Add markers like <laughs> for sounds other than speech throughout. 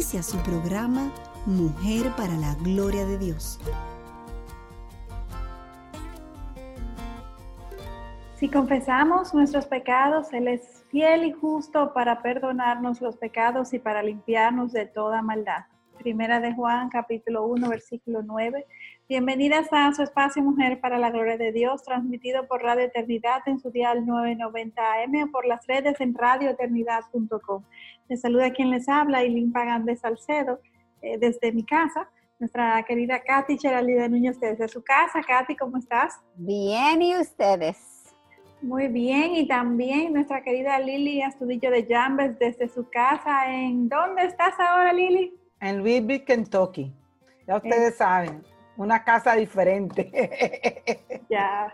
Inicia su programa Mujer para la Gloria de Dios. Si confesamos nuestros pecados, Él es fiel y justo para perdonarnos los pecados y para limpiarnos de toda maldad. Primera de Juan, capítulo 1, versículo 9. Bienvenidas a su espacio Mujer para la Gloria de Dios, transmitido por Radio Eternidad en su dial 990 AM o por las redes en radioeternidad.com. Les saluda quien les habla, Ilín Pagan de Salcedo, eh, desde mi casa. Nuestra querida Katy Cheralida Núñez desde su casa. Katy, ¿cómo estás? Bien, ¿y ustedes? Muy bien, y también nuestra querida Lili Astudillo de Jambes desde su casa. ¿En dónde estás ahora, Lili? en Louisville, Kentucky. Ya ustedes saben, una casa diferente. ya,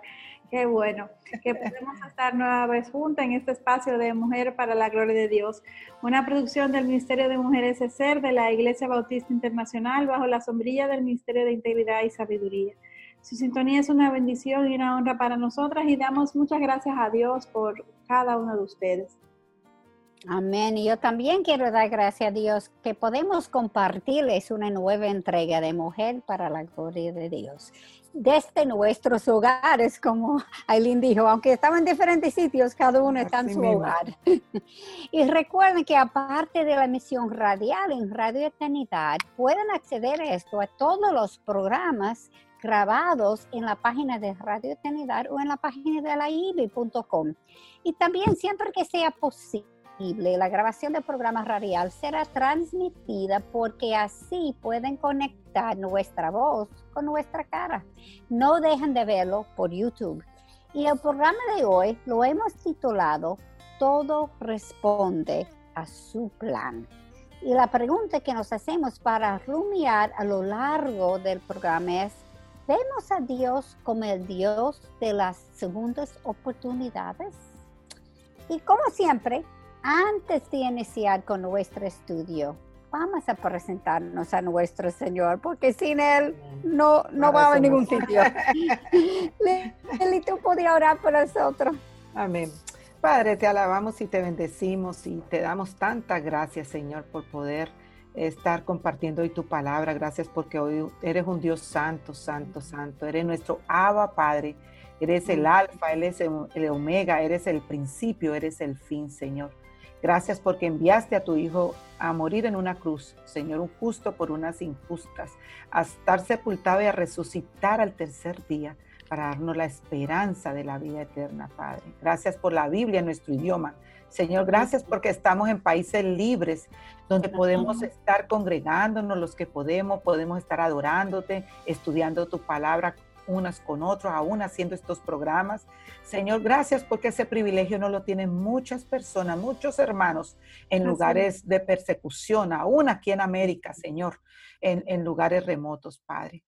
qué bueno que podemos estar nueva vez juntas en este espacio de Mujer para la Gloria de Dios, una producción del Ministerio de Mujeres ESER de la Iglesia Bautista Internacional bajo la sombrilla del Ministerio de Integridad y Sabiduría. Su sintonía es una bendición y una honra para nosotras y damos muchas gracias a Dios por cada uno de ustedes. Amén. Y yo también quiero dar gracias a Dios que podemos compartirles una nueva entrega de Mujer para la Gloria de Dios. Desde nuestros hogares, como Aileen dijo, aunque estamos en diferentes sitios, cada uno está en su hogar. <laughs> y recuerden que aparte de la emisión radial en Radio Eternidad, pueden acceder a esto, a todos los programas grabados en la página de Radio Eternidad o en la página de la IBI.com. Y también siempre que sea posible la grabación del programa radial será transmitida porque así pueden conectar nuestra voz con nuestra cara. No dejen de verlo por YouTube. Y el programa de hoy lo hemos titulado Todo responde a su plan. Y la pregunta que nos hacemos para rumiar a lo largo del programa es, ¿vemos a Dios como el Dios de las segundas oportunidades? Y como siempre, antes de iniciar con nuestro estudio, vamos a presentarnos a nuestro Señor, porque sin Él no, no va a ningún sitio. <laughs> Lili, tú podías orar por nosotros. Amén. Padre, te alabamos y te bendecimos y te damos tantas gracias, Señor, por poder estar compartiendo hoy tu palabra. Gracias porque hoy eres un Dios santo, santo, santo. Eres nuestro Abba, Padre. Eres el alfa, eres el omega, eres el principio, eres el fin, Señor. Gracias porque enviaste a tu Hijo a morir en una cruz, Señor, un justo por unas injustas, a estar sepultado y a resucitar al tercer día para darnos la esperanza de la vida eterna, Padre. Gracias por la Biblia en nuestro idioma. Señor, gracias porque estamos en países libres donde podemos estar congregándonos los que podemos, podemos estar adorándote, estudiando tu palabra unas con otros, aún haciendo estos programas. Señor, gracias porque ese privilegio no lo tienen muchas personas, muchos hermanos en lugares de persecución, aún aquí en América, Señor, en, en lugares remotos, Padre.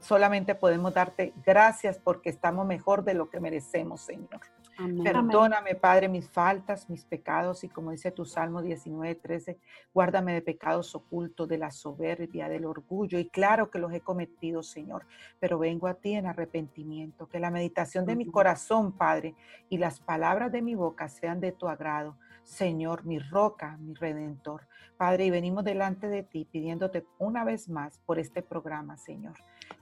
Solamente podemos darte gracias porque estamos mejor de lo que merecemos, Señor. Perdóname, Padre, mis faltas, mis pecados y como dice tu Salmo 19, 13, guárdame de pecados ocultos, de la soberbia, del orgullo. Y claro que los he cometido, Señor, pero vengo a ti en arrepentimiento. Que la meditación de mi corazón, Padre, y las palabras de mi boca sean de tu agrado. Señor, mi roca, mi redentor. Padre, y venimos delante de ti pidiéndote una vez más por este programa, Señor.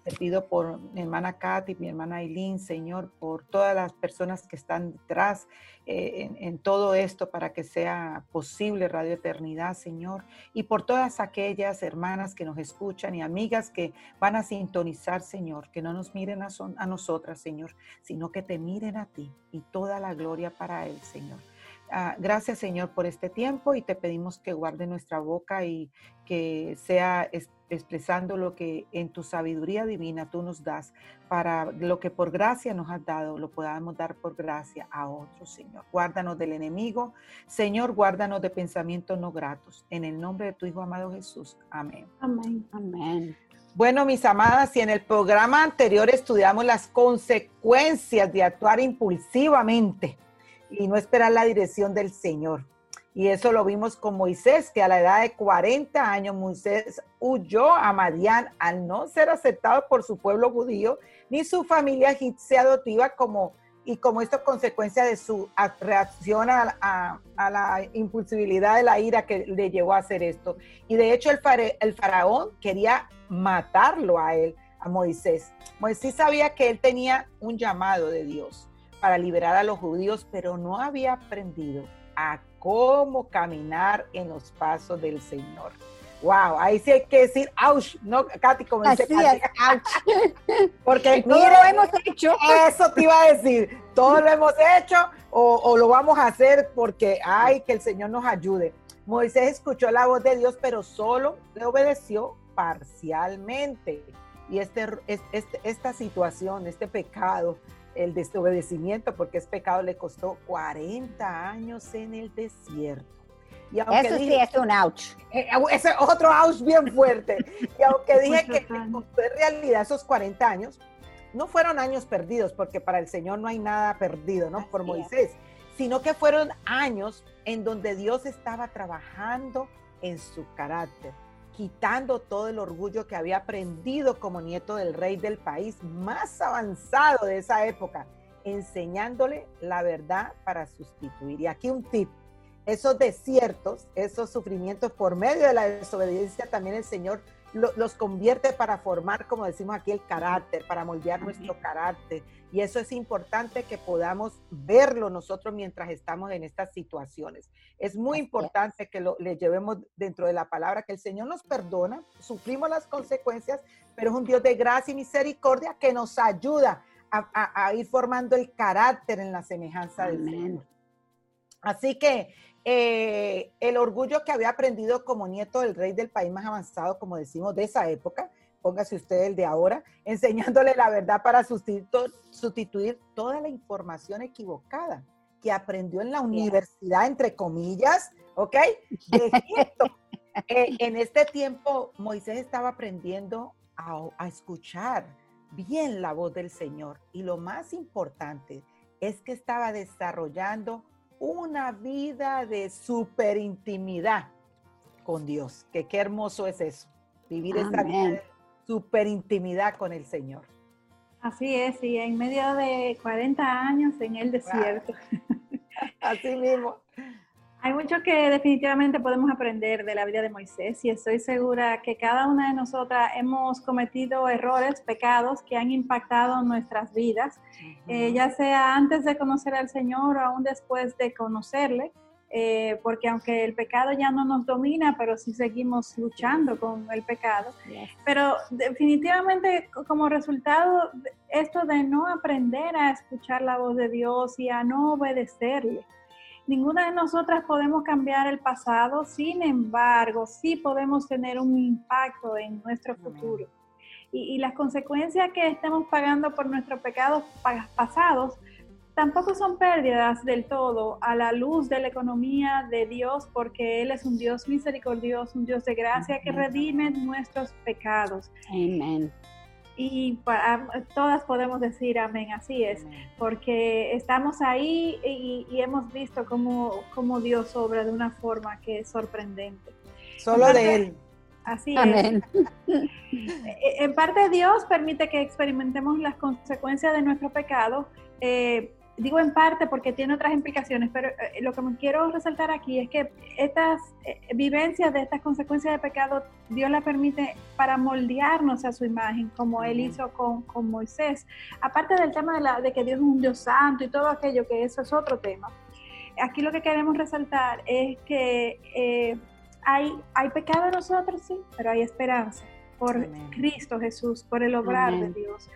Te pido por mi hermana Katy, mi hermana Aileen, Señor, por todas las personas que están detrás eh, en, todo esto para que sea posible Radio Eternidad, Señor, y por todas aquellas hermanas que nos escuchan y amigas que van a sintonizar, Señor, que no nos miren a, a nosotras, Señor, sino que te miren a ti y toda la gloria para Él, Señor. Ah, gracias Señor por este tiempo y te pedimos que guarde nuestra boca y que sea expresando lo que en tu sabiduría divina tú nos das para lo que por gracia nos has dado, lo podamos dar por gracia a otros, Señor. Guárdanos del enemigo. Señor, guárdanos de pensamientos no gratos. En el nombre de tu Hijo amado Jesús. Amén. Amén. Amén. Bueno, mis amadas, si en el programa anterior estudiamos las consecuencias de actuar impulsivamente, y no esperar la dirección del Señor. Y eso lo vimos con Moisés, que a la edad de 40 años Moisés huyó a Madián al no ser aceptado por su pueblo judío ni su familia egipcia adoptiva como y como esto consecuencia de su reacción a, la impulsibilidad de la ira que le llevó a hacer esto. Y de hecho el, el faraón quería matarlo a él, a Moisés. Moisés sabía que él tenía un llamado de Dios para liberar a los judíos, pero no había aprendido a cómo caminar en los pasos del Señor. Wow, ahí sí hay que decir ouch, ¿no, Katy? Como dice. <laughs> Porque todo lo hemos hecho. Eso te iba a decir, todo lo hemos hecho o, o lo vamos a hacer porque, ay, que el Señor nos ayude. Moisés escuchó la voz de Dios, pero solo le obedeció parcialmente. Y este, este, esta situación, este pecado, el desobedecimiento, porque es pecado, le costó 40 años en el desierto. Y Eso sí es un ouch. Eh, ese otro ouch bien fuerte. <laughs> Y aunque dije que en realidad esos 40 años no fueron años perdidos, porque para el Señor no hay nada perdido, ¿no? Por Moisés, sino que fueron años en donde Dios estaba trabajando en su carácter, quitando todo el orgullo que había aprendido como nieto del rey del país más avanzado de esa época, enseñándole la verdad para sustituir. Y aquí un tip, esos desiertos, esos sufrimientos por medio de la desobediencia, también el Señor los convierte para formar, como decimos aquí, el carácter, para moldear nuestro carácter. Y eso es importante que podamos verlo nosotros mientras estamos en estas situaciones. Es muy importante que lo, le llevemos dentro de la palabra que el Señor nos perdona, sufrimos las consecuencias, pero es un Dios de gracia y misericordia que nos ayuda a, ir formando el carácter en la semejanza del Señor. Así que eh, el orgullo que había aprendido como nieto del rey del país más avanzado, como decimos, de esa época, póngase usted el de ahora, <laughs> enseñándole la verdad para sustituir, toda la información equivocada que aprendió en la universidad, entre comillas, ¿ok? De <laughs> eh, en este tiempo, Moisés estaba aprendiendo a, a escuchar bien la voz del Señor. Y lo más importante es que estaba desarrollando una vida de super intimidad con Dios. Que qué hermoso es eso, vivir esta vida super intimidad con el Señor. Así es, y en medio de 40 años en el desierto. <laughs> Así mismo. Hay mucho que definitivamente podemos aprender de la vida de Moisés y estoy segura que cada una de nosotras hemos cometido errores, pecados que han impactado nuestras vidas, eh, ya sea antes de conocer al Señor o aún después de conocerle, eh, porque aunque el pecado ya no nos domina, pero sí seguimos luchando con el pecado. Pero definitivamente como resultado, esto de no aprender a escuchar la voz de Dios y a no obedecerle Ninguna de nosotras podemos cambiar el pasado, sin embargo, sí podemos tener un impacto en nuestro futuro. Y, las consecuencias que estemos pagando por nuestros pecados pasados tampoco son pérdidas del todo a la luz de la economía de Dios, porque Él es un Dios misericordioso, un Dios de gracia que redime nuestros pecados. Amén y para, todas podemos decir amén, así es, porque estamos ahí y, hemos visto cómo, cómo, Dios obra de una forma que es sorprendente. Solo de Él. Así es. <laughs> En parte Dios permite que experimentemos las consecuencias de nuestro pecado. Eh, digo en parte porque tiene otras implicaciones, pero eh, lo que me quiero resaltar aquí es que estas eh, vivencias de estas consecuencias de pecado, Dios la permite para moldearnos a su imagen, como Él hizo con, Moisés. Aparte del tema de, la, de que Dios es un Dios santo y todo aquello, que eso es otro tema. Aquí lo que queremos resaltar es que eh, hay, hay pecado en nosotros, sí, pero hay esperanza por Cristo Jesús, por el obrar de Dios.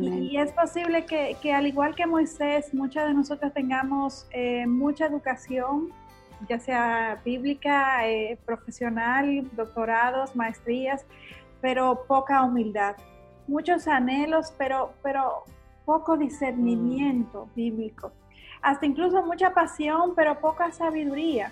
Y, es posible que, al igual que Moisés, muchas de nosotras tengamos eh, mucha educación, ya sea bíblica, eh, profesional, doctorados, maestrías, pero poca humildad. Muchos anhelos, pero, pero poco discernimiento mm. bíblico. Hasta incluso mucha pasión, pero poca sabiduría.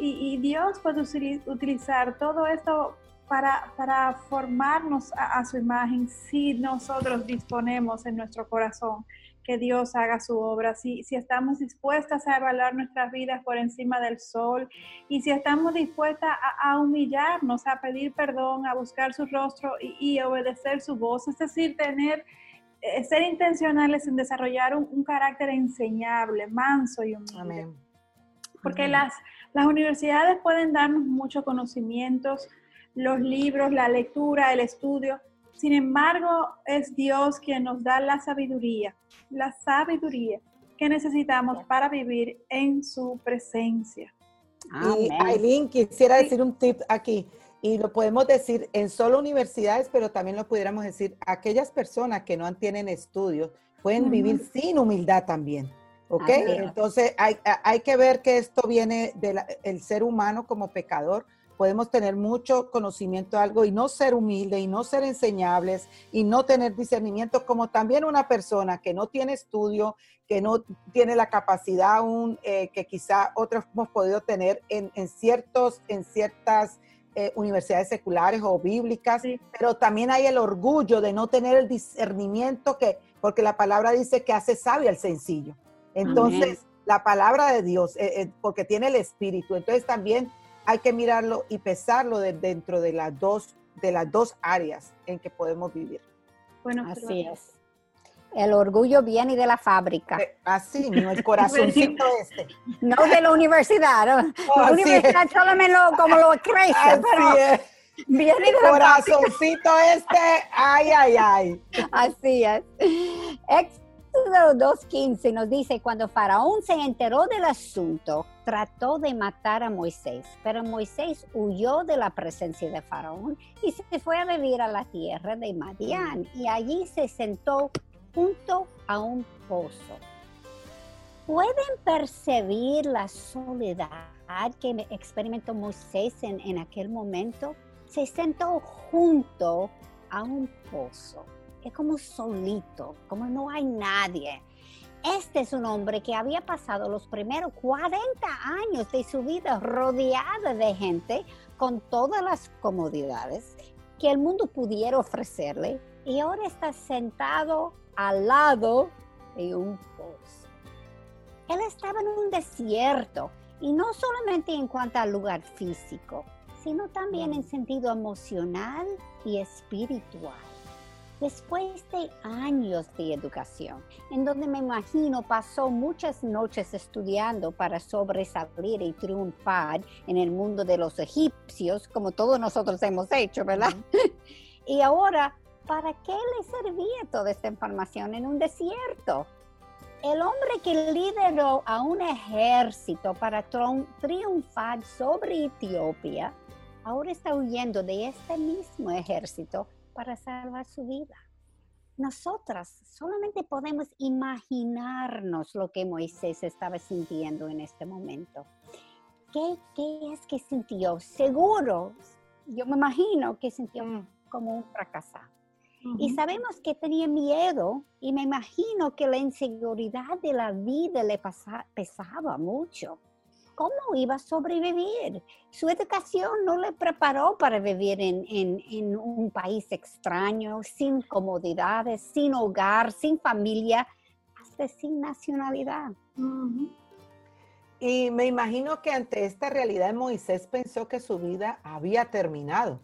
Y, Dios puede utilizar todo esto para, para formarnos a, su imagen si nosotros disponemos en nuestro corazón que Dios haga su obra, si, si estamos dispuestas a evaluar nuestras vidas por encima del sol y si estamos dispuestas a, humillarnos, a pedir perdón, a buscar su rostro y, obedecer su voz, es decir, tener, eh, ser intencionales en desarrollar un, carácter enseñable, manso y humilde. Porque Las, las universidades pueden darnos muchos conocimientos, los libros, la lectura, el estudio. Sin embargo, es Dios quien nos da la sabiduría, la sabiduría que necesitamos para vivir en su presencia. Y Aileen, quisiera decir un tip aquí, y lo podemos decir en solo universidades, pero también lo pudiéramos decir, aquellas personas que no tienen estudios pueden vivir sin humildad también. ¿Ok? Entonces hay, hay, que ver que esto viene del ser humano como pecador, podemos tener mucho conocimiento de algo y no ser humilde y no ser enseñables y no tener discernimiento, como también una persona que no tiene estudio, que no tiene la capacidad aún eh, que quizá otros hemos podido tener en, ciertos, en ciertas eh, universidades seculares o bíblicas, pero también hay el orgullo de no tener el discernimiento que, porque la palabra dice que hace sabio al sencillo. Entonces, la palabra de Dios, eh, porque tiene el espíritu, entonces también hay que mirarlo y pesarlo dentro de las dos de las dos áreas en que podemos vivir. Bueno, así es. El orgullo viene de la fábrica. Eh, así, no el corazoncito <laughs> este. No de la universidad. la universidad solamente lo, como lo crece, así pero es. viene de la corazoncito este, ay, ay, ay. Así es. Éxodo 2.15 nos dice, cuando Faraón se enteró del asunto, trató de matar a Moisés, pero Moisés huyó de la presencia de Faraón y se fue a vivir a la tierra de Madián y allí se sentó junto a un pozo. ¿Pueden percibir la soledad que experimentó Moisés en, en aquel momento? Se sentó junto a un pozo. Es como solito, como no hay nadie. Este es un hombre que había pasado los primeros 40 años de su vida rodeado de gente con todas las comodidades que el mundo pudiera ofrecerle y ahora está sentado al lado de un pozo. Él estaba en un desierto y no solamente en cuanto al lugar físico, sino también en sentido emocional y espiritual después de años de educación, en donde me imagino pasó muchas noches estudiando para sobresalir y triunfar en el mundo de los egipcios, como todos nosotros hemos hecho, ¿verdad? <laughs> y ahora, ¿para qué le servía toda esta información en un desierto? El hombre que lideró a un ejército para triunfar sobre Etiopía, ahora está huyendo de este mismo ejército para salvar su vida. Nosotras solamente podemos imaginarnos lo que Moisés estaba sintiendo en este momento. ¿Qué, qué es que sintió? Seguro, yo me imagino que sintió mm. como un fracasado. Y sabemos que tenía miedo y me imagino que la inseguridad de la vida le pesaba mucho. ¿Cómo iba a sobrevivir? Su educación no le preparó para vivir en, un país extraño, sin comodidades, sin hogar, sin familia, hasta sin nacionalidad. Y me imagino que ante esta realidad Moisés pensó que su vida había terminado.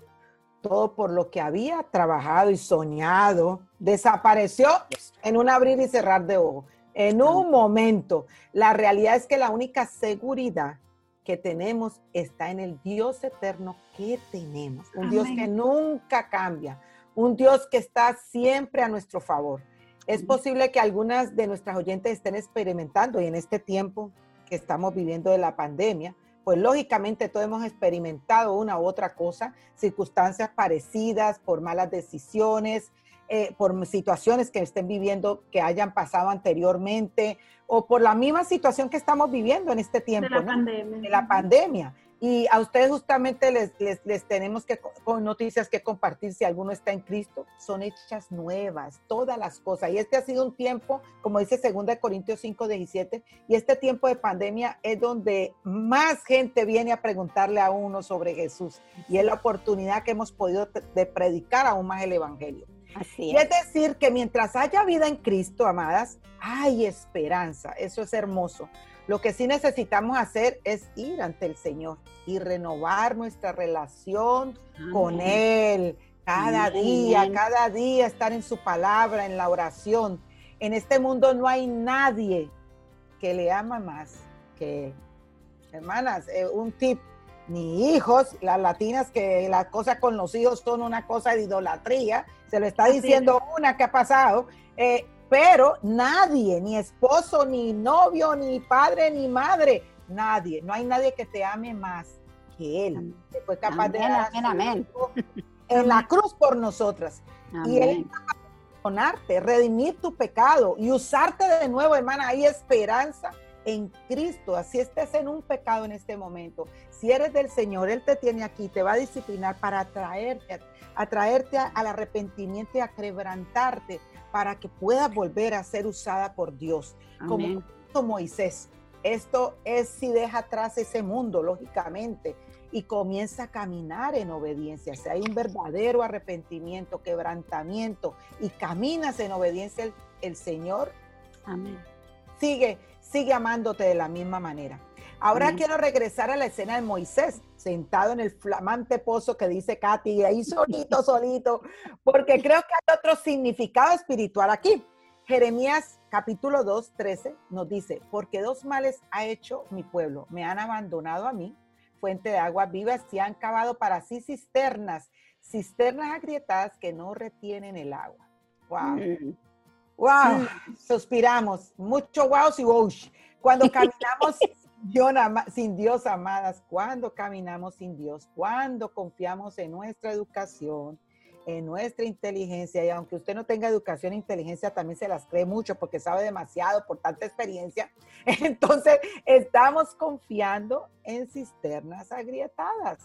Todo por lo que había trabajado y soñado desapareció en un abrir y cerrar de ojos en un momento. La realidad es que la única seguridad que tenemos está en el Dios eterno que tenemos, un Dios que nunca cambia, un Dios que está siempre a nuestro favor. Es posible que algunas de nuestras oyentes estén experimentando y en este tiempo que estamos viviendo de la pandemia, pues lógicamente todos hemos experimentado una u otra cosa, circunstancias parecidas, por malas decisiones, eh, por situaciones que estén viviendo que hayan pasado anteriormente o por la misma situación que estamos viviendo en este tiempo, de la pandemia. De la pandemia. Y a ustedes justamente les, les, tenemos que, con noticias que compartir si alguno está en Cristo, son hechas nuevas, todas las cosas. Y este ha sido un tiempo, como dice 2 Corintios 5, 17, y este tiempo de pandemia es donde más gente viene a preguntarle a uno sobre Jesús. Y es la oportunidad que hemos podido de predicar aún más el Evangelio. Así es. es decir, que mientras haya vida en Cristo, amadas, hay esperanza. Eso es hermoso. Lo que sí necesitamos hacer es ir ante el Señor y renovar nuestra relación con Él. Cada día, cada día estar en su palabra, en la oración. En este mundo no hay nadie que le ama más que Él. Hermanas, eh, un tip, ni hijos, las latinas que la cosa con los hijos son una cosa de idolatría, se lo está diciendo una que ha pasado, eh, pero nadie, ni esposo, ni novio, ni padre, ni madre, nadie, no hay nadie que te ame más que Él, que fue capaz de dar amén, en la cruz por nosotras. Y Él perdonarte, redimir tu pecado y usarte de nuevo, hermana. Hay esperanza en Cristo, así estés en un pecado en este momento. Si eres del Señor, Él te tiene aquí, te va a disciplinar para atraerte, atraerte al arrepentimiento y a quebrantarte para que puedas volver a ser usada por Dios. Como Moisés, esto es si deja atrás ese mundo, lógicamente, y comienza a caminar en obediencia. Si hay un verdadero arrepentimiento, quebrantamiento y caminas en obediencia el, Señor, Amén. Sigue, sigue amándote de la misma manera. Ahora quiero regresar a la escena de Moisés, sentado en el flamante pozo que dice Katy, ahí solito, <laughs> solito, porque creo que hay otro significado espiritual aquí. Jeremías capítulo 2, 13 nos dice, porque dos males ha hecho mi pueblo, me han abandonado a mí, fuente de agua viva, y han cavado para sí cisternas, cisternas agrietadas que no retienen el agua. Wow. Wow, mm. suspiramos, mucho wow y wow. Cuando <laughs> caminamos sin Dios, amadas, cuando caminamos sin Dios, cuando confiamos en nuestra educación, en nuestra inteligencia y aunque usted no tenga educación e inteligencia, también se las cree mucho porque sabe demasiado por tanta experiencia. <laughs> Entonces, estamos confiando en cisternas agrietadas.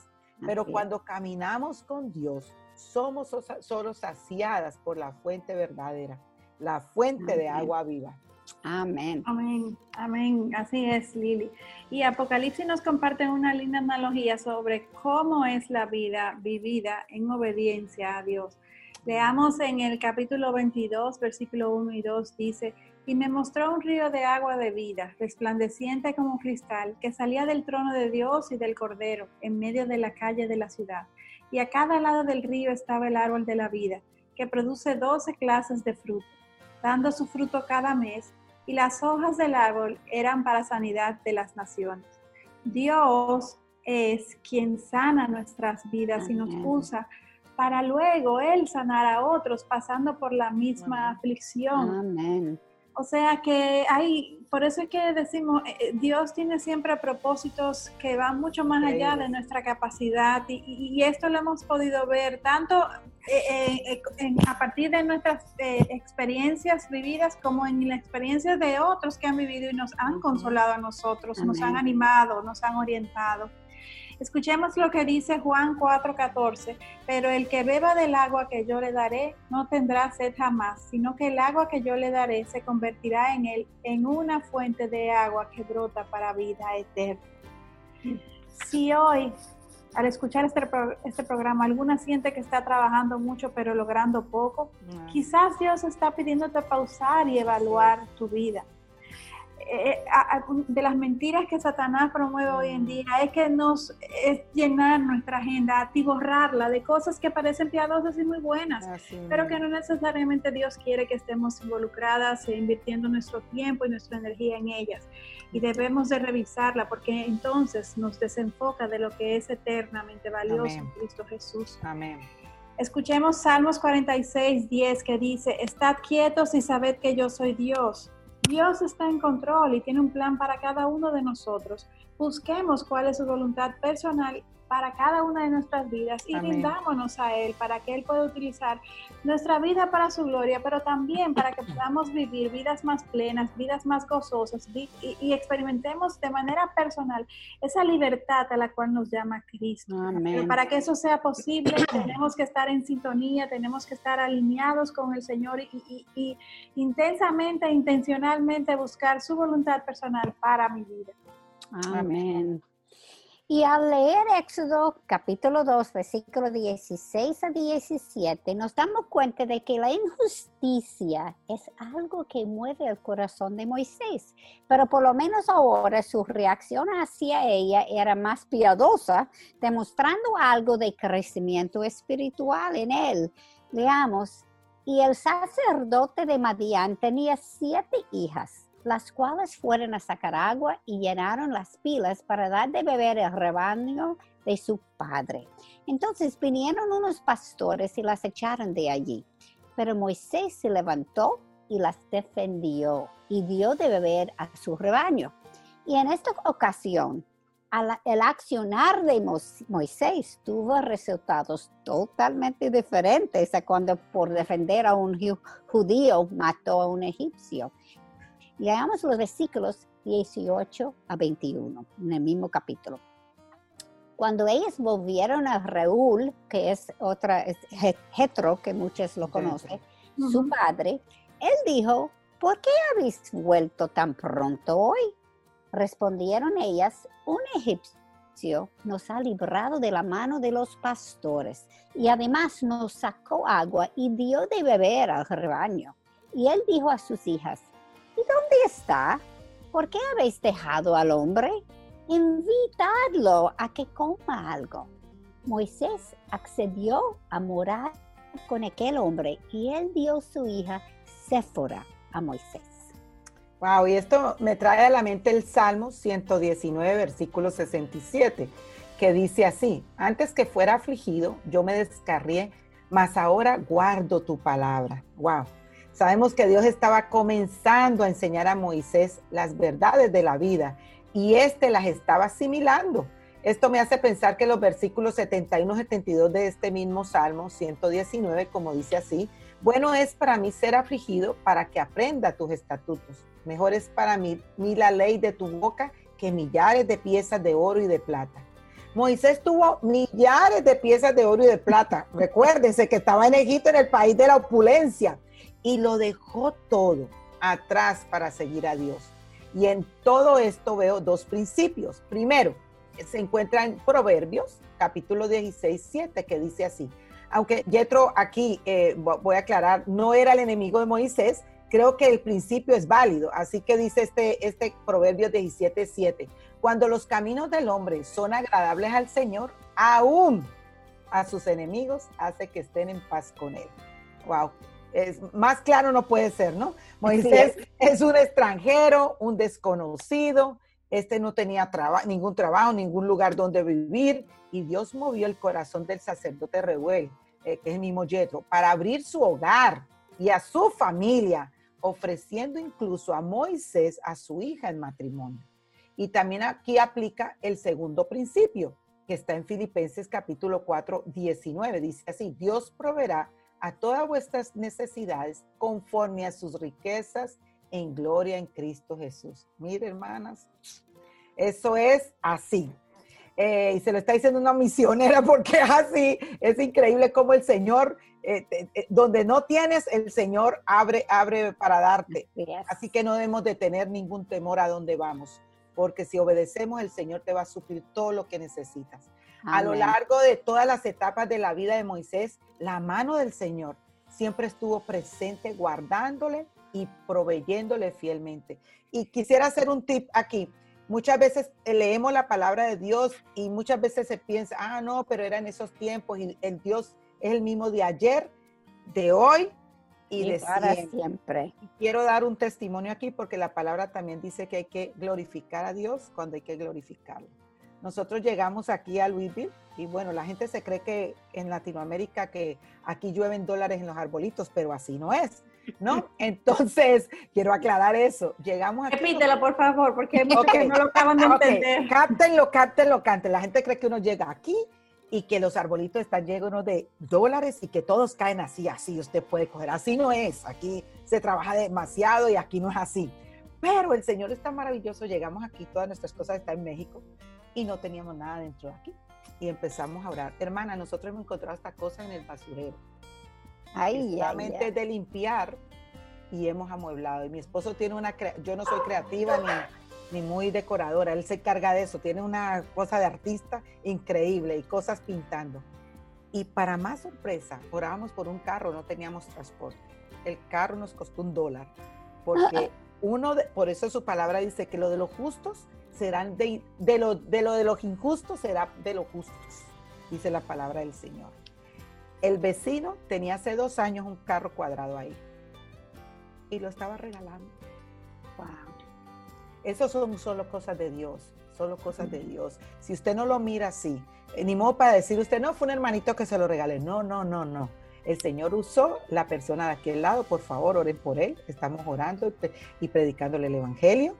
Pero cuando caminamos con Dios, somos solo saciadas por la fuente verdadera, la fuente de agua viva. Amén. Amén, amén. Así es, Lili. Y Apocalipsis nos comparte una linda analogía sobre cómo es la vida vivida en obediencia a Dios. Leamos en el capítulo 22, versículo 1 y 2, dice, y me mostró un río de agua de vida, resplandeciente como cristal, que salía del trono de Dios y del Cordero, en medio de la calle de la ciudad. Y a cada lado del río estaba el árbol de la vida, que produce doce clases de fruto, dando su fruto cada mes, y las hojas del árbol eran para sanidad de las naciones. Dios es quien sana nuestras vidas y nos usa para luego Él sanar a otros pasando por la misma aflicción. Amén. O sea que hay, por eso es que decimos, eh, eh, Dios tiene siempre propósitos que van mucho más allá de nuestra capacidad y, esto lo hemos podido ver tanto eh, a partir de nuestras experiencias vividas como en la experiencia de otros que han vivido y nos han consolado a nosotros, nos han animado, nos han orientado. Escuchemos lo que dice Juan 4:14, pero el que beba del agua que yo le daré no tendrá sed jamás, sino que el agua que yo le daré se convertirá en él en una fuente de agua que brota para vida eterna. Si hoy al escuchar este, este programa, alguna siente que está trabajando mucho pero logrando poco, quizás Dios está pidiéndote pausar y evaluar tu vida. Eh, de las mentiras que Satanás promueve hoy en día es que nos es llenar nuestra agenda, atiborrarla de cosas que parecen piadosas y muy buenas, pero que no necesariamente Dios quiere que estemos involucradas e invirtiendo nuestro tiempo y nuestra energía en ellas. Y debemos de revisarla porque entonces nos desenfoca de lo que es eternamente valioso en Cristo Jesús. Amén. Escuchemos Salmos 46, 10 que dice, Estad quietos y sabed que yo soy Dios Dios está en control y tiene un plan para cada uno de nosotros. busquemos cuál es su voluntad personal para cada una de nuestras vidas y rindámonos a Él para que Él pueda utilizar nuestra vida para su gloria, pero también para que podamos vivir vidas más plenas, vidas más gozosas y, experimentemos de manera personal esa libertad a la cual nos llama Cristo. para que eso sea posible, <clears throat> tenemos que estar en sintonía, tenemos que estar alineados con el Señor y, y intensamente, intencionalmente buscar su voluntad personal para mi vida. Amén. Y al leer Éxodo capítulo 2, versículos 16 a 17, nos damos cuenta de que la injusticia es algo que mueve el corazón de Moisés, pero por lo menos ahora su reacción hacia ella era más piadosa, demostrando algo de crecimiento espiritual en él. Leamos, y el sacerdote de Madián tenía siete hijas las cuales fueron a sacar agua y llenaron las pilas para dar de beber el rebaño de su padre. Entonces vinieron unos pastores y las echaron de allí. Pero Moisés se levantó y las defendió y dio de beber a su rebaño. Y en esta ocasión, el accionar de Moisés tuvo resultados totalmente diferentes a cuando por defender a un judío mató a un egipcio. Leamos los versículos 18 a 21 en el mismo capítulo. Cuando ellos volvieron a Reúl, que es otra, es Jetro, que muchos lo conocen, su padre, él dijo, ¿por qué habéis vuelto tan pronto hoy? Respondieron ellas, un egipcio nos ha librado de la mano de los pastores y además nos sacó agua y dio de beber al rebaño. Y él dijo a sus hijas, ¿Y dónde está? ¿Por qué habéis dejado al hombre? Invitadlo a que coma algo. Moisés accedió a morar con aquel hombre y él dio su hija Séfora a Moisés. Wow, y esto me trae a la mente el Salmo 119, versículo 67, que dice así, antes que fuera afligido, yo me descarrié, mas ahora guardo tu palabra. Wow. Sabemos que Dios estaba comenzando a enseñar a Moisés las verdades de la vida y éste las estaba asimilando. Esto me hace pensar que los versículos 71 72 de este mismo Salmo 119, como dice así, bueno es para mí ser afligido para que aprenda tus estatutos. Mejor es para mí, mí la ley de tu boca que millares de piezas de oro y de plata. Moisés tuvo millares de piezas de oro y de plata. Recuérdense que estaba en Egipto, en el país de la opulencia y lo dejó todo atrás para seguir a Dios. Y en todo esto veo dos principios. Primero, se encuentra en Proverbios, capítulo 16, 7, que dice así. Aunque Yetro aquí, eh, voy a aclarar, no era el enemigo de Moisés, creo que el principio es válido. Así que dice este, este Proverbios 17, 7. Cuando los caminos del hombre son agradables al Señor, aún a sus enemigos hace que estén en paz con él. Wow, es, más claro no puede ser, ¿no? Moisés es. un extranjero, un desconocido, este no tenía ningún trabajo, ningún lugar donde vivir, y Dios movió el corazón del sacerdote Reuel, eh, que es el mismo Yetro, para abrir su hogar y a su familia, ofreciendo incluso a Moisés a su hija en matrimonio. Y también aquí aplica el segundo principio, que está en Filipenses capítulo 4, 19. Dice así, Dios proveerá a todas vuestras necesidades conforme a sus riquezas en gloria en Cristo Jesús. Mire, hermanas, eso es así. Eh, y se lo está diciendo una misionera <laughs> porque es así. Es increíble cómo el Señor, eh, eh, donde no tienes, el Señor abre, abre para darte. Así que no debemos de tener ningún temor a dónde vamos, porque si obedecemos, el Señor te va a suplir todo lo que necesitas. A lo largo de todas las etapas de la vida de Moisés, la mano del Señor siempre estuvo presente guardándole y proveyéndole fielmente. Y quisiera hacer un tip aquí. Muchas veces leemos la palabra de Dios y muchas veces se piensa, ah, no, pero era en esos tiempos y el Dios es el mismo de ayer, de hoy y, de para siempre. Quiero dar un testimonio aquí porque la palabra también dice que hay que glorificar a Dios cuando hay que glorificarlo. Nosotros llegamos aquí a Louisville y bueno, la gente se cree que en Latinoamérica que aquí llueven dólares en los arbolitos, pero así no es. ¿no? <laughs> Entonces, quiero aclarar eso. Llegamos aquí. Repítelo, por favor, porque no lo acaban de <laughs> entender. Cáptenlo, cáptenlo, cáptenlo. La gente cree que uno llega aquí y que los arbolitos están llenos de dólares y que todos caen así, así usted puede coger. Así no es. Aquí se trabaja demasiado y aquí no es así. Pero el Señor está maravilloso. Llegamos aquí, todas nuestras cosas están en México y no teníamos nada dentro de aquí. Y empezamos a orar. Hermana, nosotros hemos encontrado esta cosa en el basurero. Ahí, solamente de limpiar y hemos amueblado. Y mi esposo tiene una, yo no soy creativa ni, ni muy decoradora, él se encarga de eso, tiene una cosa de artista increíble y cosas pintando. Y para más sorpresa, orábamos por un carro, no teníamos transporte. El carro nos costó un dólar, porque <laughs> uno, de, por eso su palabra dice que lo de los justos serán de, de, lo, de lo de los injustos será de los justos, dice la palabra del Señor. El vecino tenía hace dos años un carro cuadrado ahí y lo estaba regalando. Wow. Eso son solo cosas de Dios, solo cosas de Dios. Si usted no lo mira así, eh, ni modo para decir usted, no, fue un hermanito que se lo regalé. No, no, no, no. El Señor usó la persona de aquel lado, por favor, oren por él. Estamos orando y predicándole el Evangelio.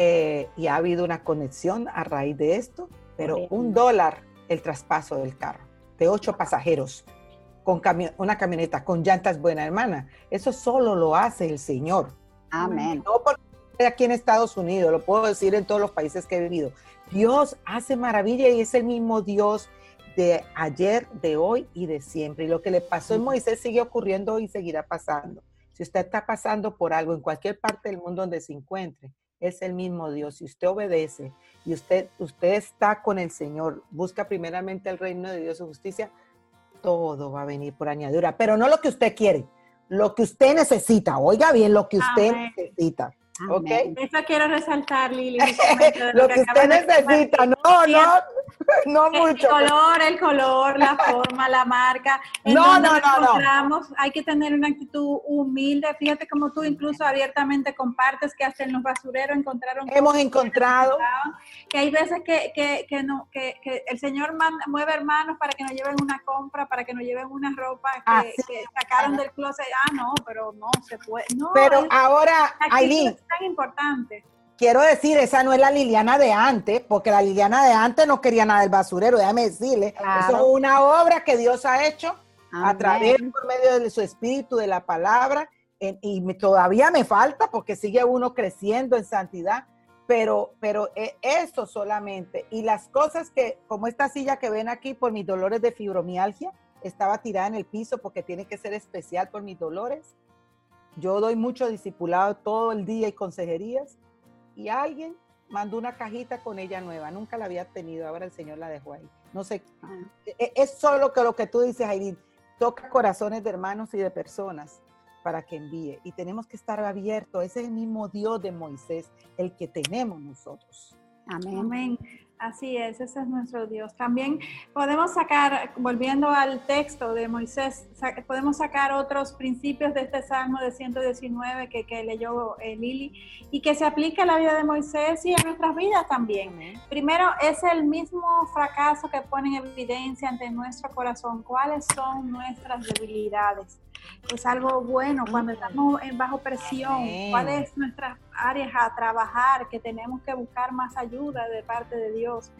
Eh, y ha habido una conexión a raíz de esto, pero un dólar el traspaso del carro, de ocho pasajeros con una camioneta con llantas buenas, hermana. Eso solo lo hace el Señor. Amén. No porque aquí en Estados Unidos, lo puedo decir en todos los países que he vivido. Dios hace maravilla y es el mismo Dios de ayer, de hoy y de siempre. Y lo que le pasó en Moisés sigue ocurriendo y seguirá pasando. Si usted está pasando por algo en cualquier parte del mundo donde se encuentre, es el mismo Dios. Si usted obedece y usted, usted está con el Señor, busca primeramente el reino de Dios y justicia, todo va a venir por añadidura, pero no lo que usted quiere, lo que usted necesita. Oiga bien, lo que usted necesita. ¿Ok? Eso quiero resaltar, Lili. <laughs> lo, que, usted necesita, no, no, <laughs> no mucho. El color, el color, la <laughs> forma, la marca. no, no, no, no. Hay que tener una actitud humilde. Fíjate como tú incluso abiertamente compartes que hasta en los basureros encontraron. Hemos encontrado. Que, hay veces que, que, que no, que, que, el Señor mueve hermanos para que nos lleven una compra, para que nos lleven una ropa que, sacaron del closet. Ah, no, pero no se puede. No, pero ahora, Aileen tan importante. Quiero decir, esa no es la Liliana de antes, porque la Liliana de antes no quería nada del basurero, déjame decirle. Eso es una obra que Dios ha hecho a través, por medio de su espíritu, de la palabra, y todavía me falta porque sigue uno creciendo en santidad, pero, pero e, eso solamente. Y las cosas que, como esta silla que ven aquí por mis dolores de fibromialgia, estaba tirada en el piso porque tiene que ser especial por mis dolores. Yo doy mucho discipulado todo el día y consejerías y alguien mandó una cajita con ella nueva, nunca la había tenido, ahora el Señor la dejó ahí. No sé, ah. e, es solo que lo que tú dices, Aileen, toca corazones de hermanos y de personas para que envíe. Y tenemos que estar abiertos, ese es el mismo Dios de Moisés, el que tenemos nosotros. Amén. Amén. Así es, ese es nuestro Dios. También podemos sacar, volviendo al texto de Moisés, podemos sacar otros principios de este Salmo de 119 que, que leyó eh, Lili y que se aplica a la vida de Moisés y a nuestras vidas también. Primero, es el mismo fracaso que pone en evidencia ante nuestro corazón cuáles son nuestras debilidades es algo bueno cuando estamos en bajo presión, cuáles nuestras áreas a trabajar, que tenemos que buscar más ayuda de parte de Dios.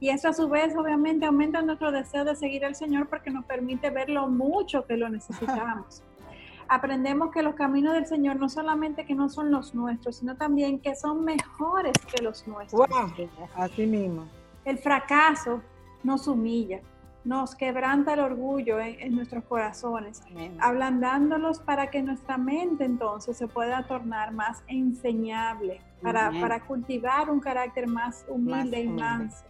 Y eso a su vez obviamente aumenta nuestro deseo de seguir al Señor porque nos permite ver lo mucho que lo necesitamos. <laughs> Aprendemos que los caminos del Señor no solamente que no son los nuestros, sino también que son mejores que los nuestros. así mismo. El fracaso nos humilla, nos quebranta el orgullo en, nuestros corazones, ablandándolos para que nuestra mente entonces se pueda tornar más enseñable, para, para cultivar un carácter más humilde y manso.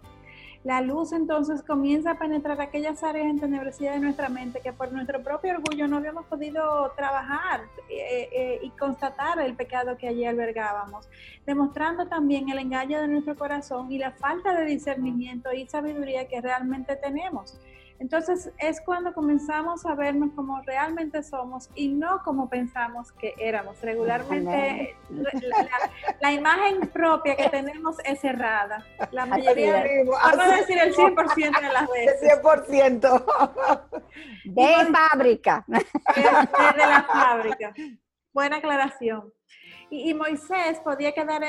La luz entonces comienza a penetrar aquellas áreas entenebrecidas de nuestra mente que por nuestro propio orgullo no habíamos podido trabajar eh, eh, y constatar el pecado que allí albergábamos, demostrando también el engaño de nuestro corazón y la falta de discernimiento y sabiduría que realmente tenemos. Entonces es cuando comenzamos a vernos como realmente somos y no como pensamos que éramos. Regularmente la, imagen propia que tenemos es cerrada. La mayoría, vamos a decir el 100% de las veces. El 100%. De fábrica. Es, de la fábrica. buena aclaración. Y, Moisés podía quedar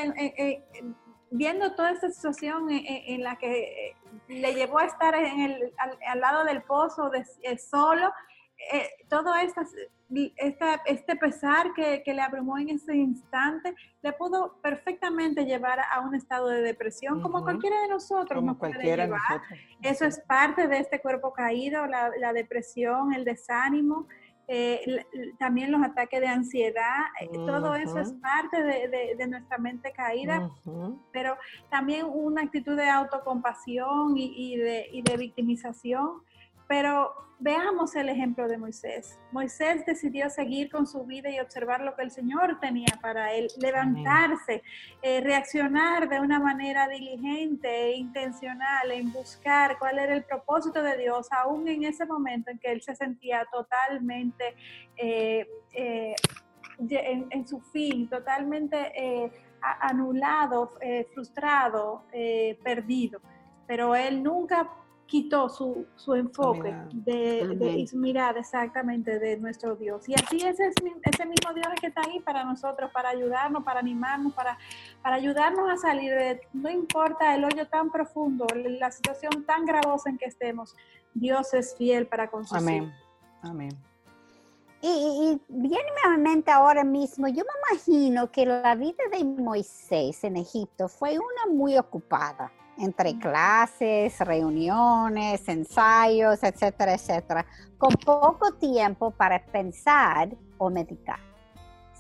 viendo toda esta situación en, la que eh, le llevó a estar en el, al, lado del pozo de, eh, solo, eh, todo esta, este pesar que, le abrumó en ese instante, le pudo perfectamente llevar a un estado de depresión, como cualquiera de nosotros como cualquiera Nosotros. Eso es parte de este cuerpo caído, la, la depresión, el desánimo. Eh, también los ataques de ansiedad, eh, todo eso es parte de, nuestra mente caída, pero también una actitud de autocompasión y, de, y de victimización pero veamos el ejemplo de Moisés. Moisés decidió seguir con su vida y observar lo que el Señor tenía para él, levantarse, eh, reaccionar de una manera diligente e intencional en buscar cuál era el propósito de Dios, aún en ese momento en que él se sentía totalmente eh, eh, en, su fin, totalmente anulado, frustrado, perdido. Pero él nunca quitó su, enfoque de, y su mirada exactamente de nuestro Dios. Y así es ese mismo Dios que está ahí para nosotros, para ayudarnos, para animarnos, para, para ayudarnos a salir de, no importa el hoyo tan profundo, la situación tan gravosa en que estemos, Dios es fiel para con Amén. Amén. Y, y, viene a mi mente ahora mismo, yo me imagino que la vida de Moisés en Egipto fue una muy ocupada entre clases, reuniones, ensayos, etcétera, etcétera, con poco tiempo para pensar o meditar.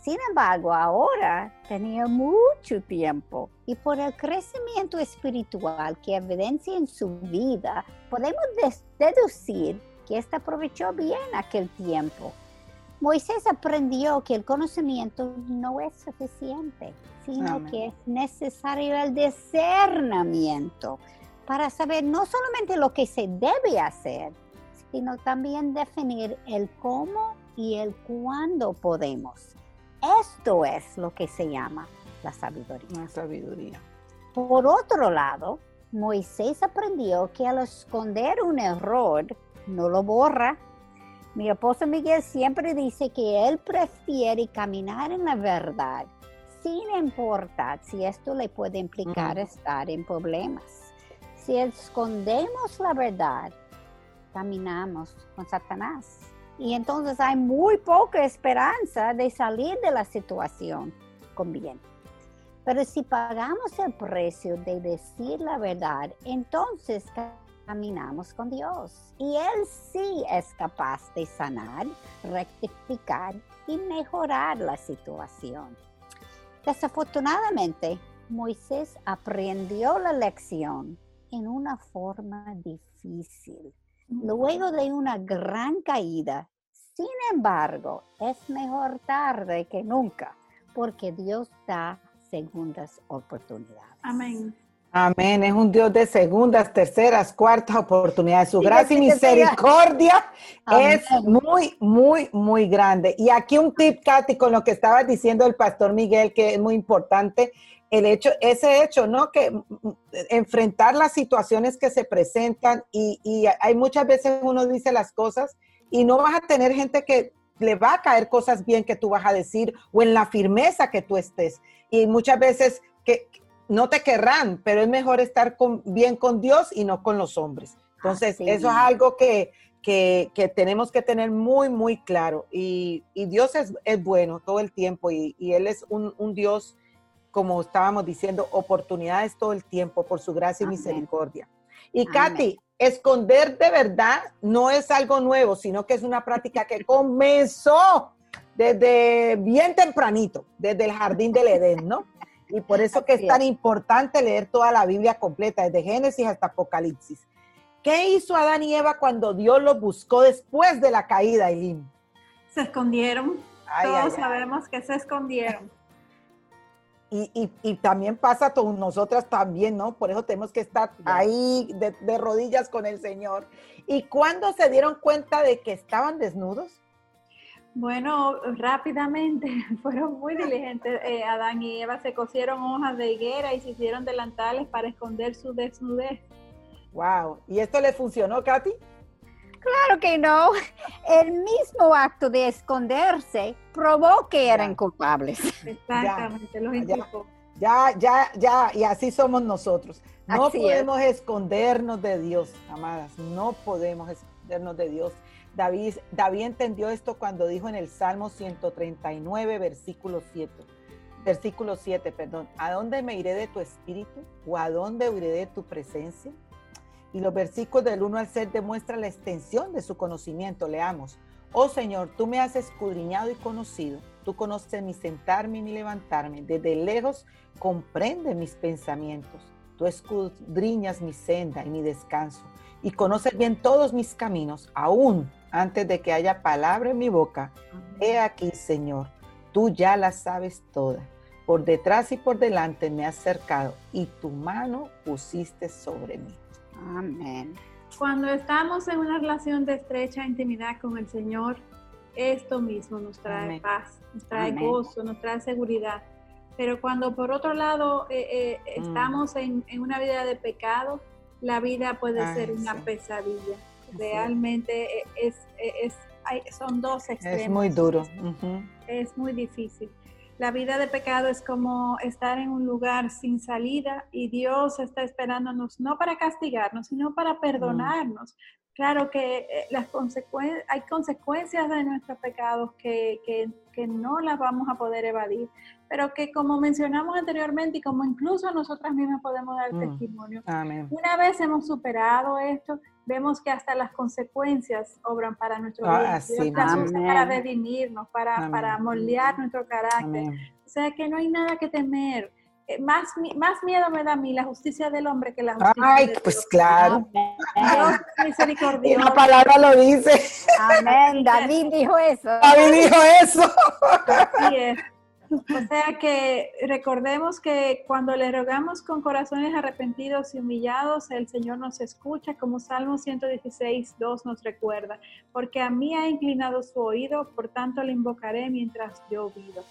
Sin embargo, ahora tenía mucho tiempo y por el crecimiento espiritual que evidencia en su vida, podemos deducir que éste aprovechó bien aquel tiempo Moisés aprendió que el conocimiento no es suficiente, sino que es necesario el discernimiento para saber no solamente lo que se debe hacer, sino también definir el cómo y el cuándo podemos. Esto es lo que se llama la sabiduría. La sabiduría. Por otro lado, Moisés aprendió que al esconder un error, no lo borra, mi esposo Miguel siempre dice que él prefiere caminar en la verdad, sin importar si esto le puede implicar estar en problemas. Si escondemos la verdad, caminamos con Satanás. Y entonces hay muy poca esperanza de salir de la situación con bien. Pero si pagamos el precio de decir la verdad, entonces caminamos con Dios. Y Él sí es capaz de sanar, rectificar y mejorar la situación. Desafortunadamente, Moisés aprendió la lección en una forma difícil, luego de una gran caída. Sin embargo, es mejor tarde que nunca, porque Dios da segundas oportunidades. Amén. Amén. Es un Dios de segundas, terceras, cuartas oportunidades. Su gracia y misericordia es muy, muy, muy grande. Y aquí un tip, Katy, con lo que estaba diciendo el pastor Miguel, que es muy importante, el hecho, ese hecho, ¿no? Que mm, mm, enfrentar las situaciones que se presentan y, y hay muchas veces uno dice las cosas y no vas a tener gente que le va a caer cosas bien que tú vas a decir o en la firmeza que tú estés. Y muchas veces que no te querrán, pero es mejor estar bien con Dios y no con los hombres. Entonces, eso es algo que, tenemos que tener muy, muy claro. Y, Dios es, bueno todo el tiempo y, Él es un, Dios, como estábamos diciendo, oportunidades todo el tiempo por su gracia y misericordia. Y Katy, esconder de verdad no es algo nuevo, sino que es una práctica que <laughs> comenzó desde bien tempranito, desde el jardín del Edén, ¿no? Y por eso que es tan importante leer toda la Biblia completa, desde Génesis hasta Apocalipsis. ¿Qué hizo Adán y Eva cuando Dios los buscó después de la caída, Eileen? Se escondieron. Todos sabemos que se escondieron. Y, también pasa con nosotras también, ¿no? Por eso tenemos que estar ahí de, de rodillas con el Señor. ¿Y cuándo se dieron cuenta de que estaban desnudos? Bueno, rápidamente <laughs> fueron muy diligentes. Eh, Adán y Eva se cosieron hojas de higuera y se hicieron delantales para esconder su desnudez. Wow. ¿Y esto le funcionó, Katy? Claro que no. El mismo acto de esconderse probó que eran culpables. <laughs> Exactamente, los inculpó. Ya, ya, ya, y así somos nosotros. No podemos escondernos de Dios, amadas, no podemos escondernos de Dios. David, entendió esto cuando dijo en el Salmo 139, versículo 7, versículo 7, perdón, ¿a dónde me iré de tu espíritu o a dónde huiré de tu presencia? Y los versículos del 1 al 6 demuestran la extensión de su conocimiento. Leamos. Oh Señor, tú me has escudriñado y conocido. Tú conoces mi sentarme y mi levantarme. Desde lejos comprende mis pensamientos. Tú escudriñas mi senda y mi descanso. Y conoces bien todos mis caminos, aún antes de que haya palabra en mi boca. He aquí, Señor, tú ya las sabes todas. Por detrás y por delante me has cercado y tu mano pusiste sobre mí. Amén. Cuando estamos en una relación de estrecha intimidad con el Señor, esto mismo nos trae paz, nos trae gozo, nos trae seguridad. Pero cuando por otro lado eh, eh, mm. estamos en, una vida de pecado, la vida puede ser una pesadilla. Realmente e, es, e, es, son dos extremos. Es muy duro. Es muy difícil. La vida de pecado es como estar en un lugar sin salida y Dios está esperándonos no para castigarnos, sino para perdonarnos. Claro que eh, las hay consecuencias de nuestros pecados que, que, que, no las vamos a poder evadir, pero que como mencionamos anteriormente y como incluso nosotras mismas podemos dar mm. testimonio, una vez hemos superado esto, vemos que hasta las consecuencias obran para nuestro ah, bien, para redimirnos, para, para moldear nuestro carácter. O sea que no hay nada que temer. Eh, más, más miedo me da a mí la justicia del hombre que la justicia Ay, pues claro. Dios <laughs> misericordioso. Y la palabra lo dice. Amén. David dijo eso. David dijo eso. Así es. O sea que recordemos que cuando le rogamos con corazones arrepentidos y humillados, el Señor nos escucha, como Salmo 116, 2 nos recuerda, porque a mí ha inclinado su oído, por tanto le invocaré mientras yo vivo.